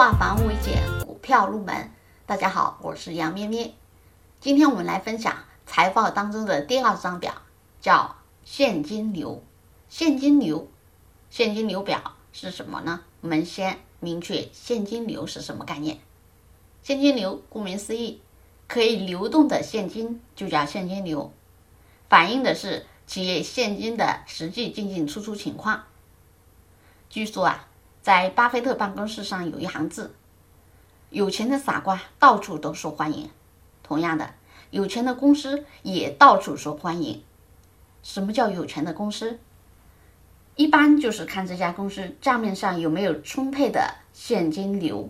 化繁为简，股票入门。大家好，我是杨咩咩。今天我们来分享财报当中的第二张表，叫现金流。现金流，现金流表是什么呢？我们先明确现金流是什么概念。现金流顾名思义，可以流动的现金就叫现金流，反映的是企业现金的实际进进出出情况。据说啊。在巴菲特办公室上有一行字：“有钱的傻瓜到处都受欢迎。”同样的，有钱的公司也到处受欢迎。什么叫有钱的公司？一般就是看这家公司账面上有没有充沛的现金流。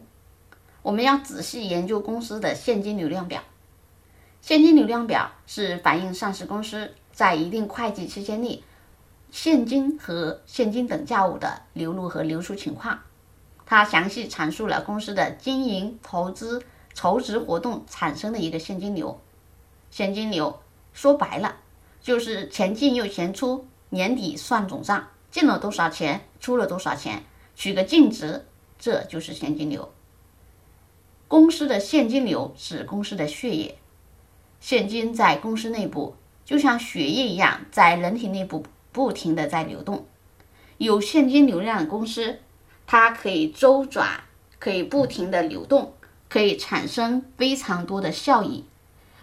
我们要仔细研究公司的现金流量表。现金流量表是反映上市公司在一定会计期间内。现金和现金等价物的流入和流出情况，它详细阐述了公司的经营、投资、筹资活动产生的一个现金流。现金流说白了就是钱进又钱出，年底算总账，进了多少钱，出了多少钱，取个净值，这就是现金流。公司的现金流是公司的血液，现金在公司内部就像血液一样，在人体内部。不停的在流动，有现金流量的公司，它可以周转，可以不停的流动，可以产生非常多的效益。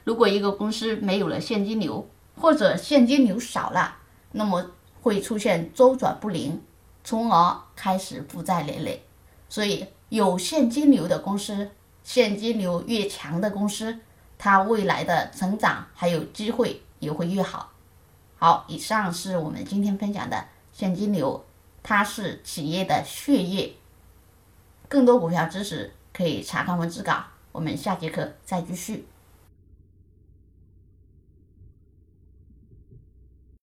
如果一个公司没有了现金流，或者现金流少了，那么会出现周转不灵，从而开始负债累累。所以，有现金流的公司，现金流越强的公司，它未来的成长还有机会也会越好。好，以上是我们今天分享的现金流，它是企业的血液。更多股票知识可以查看文字稿，我们下节课再继续。